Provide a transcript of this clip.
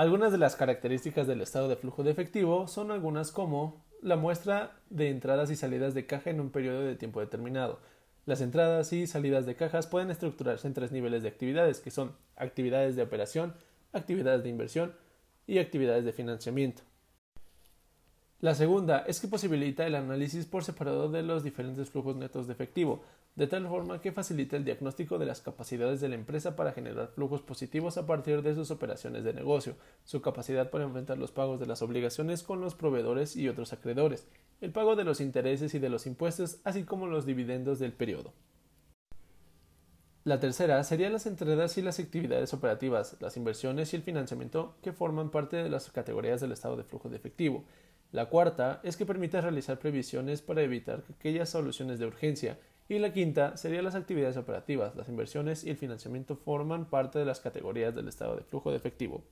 Algunas de las características del estado de flujo de efectivo son algunas como la muestra de entradas y salidas de caja en un periodo de tiempo determinado. Las entradas y salidas de cajas pueden estructurarse en tres niveles de actividades, que son actividades de operación, actividades de inversión y actividades de financiamiento. La segunda es que posibilita el análisis por separado de los diferentes flujos netos de efectivo, de tal forma que facilita el diagnóstico de las capacidades de la empresa para generar flujos positivos a partir de sus operaciones de negocio, su capacidad para enfrentar los pagos de las obligaciones con los proveedores y otros acreedores, el pago de los intereses y de los impuestos, así como los dividendos del periodo. La tercera serían las entradas y las actividades operativas, las inversiones y el financiamiento que forman parte de las categorías del estado de flujo de efectivo. La cuarta es que permite realizar previsiones para evitar aquellas soluciones de urgencia. Y la quinta sería las actividades operativas, las inversiones y el financiamiento forman parte de las categorías del estado de flujo de efectivo.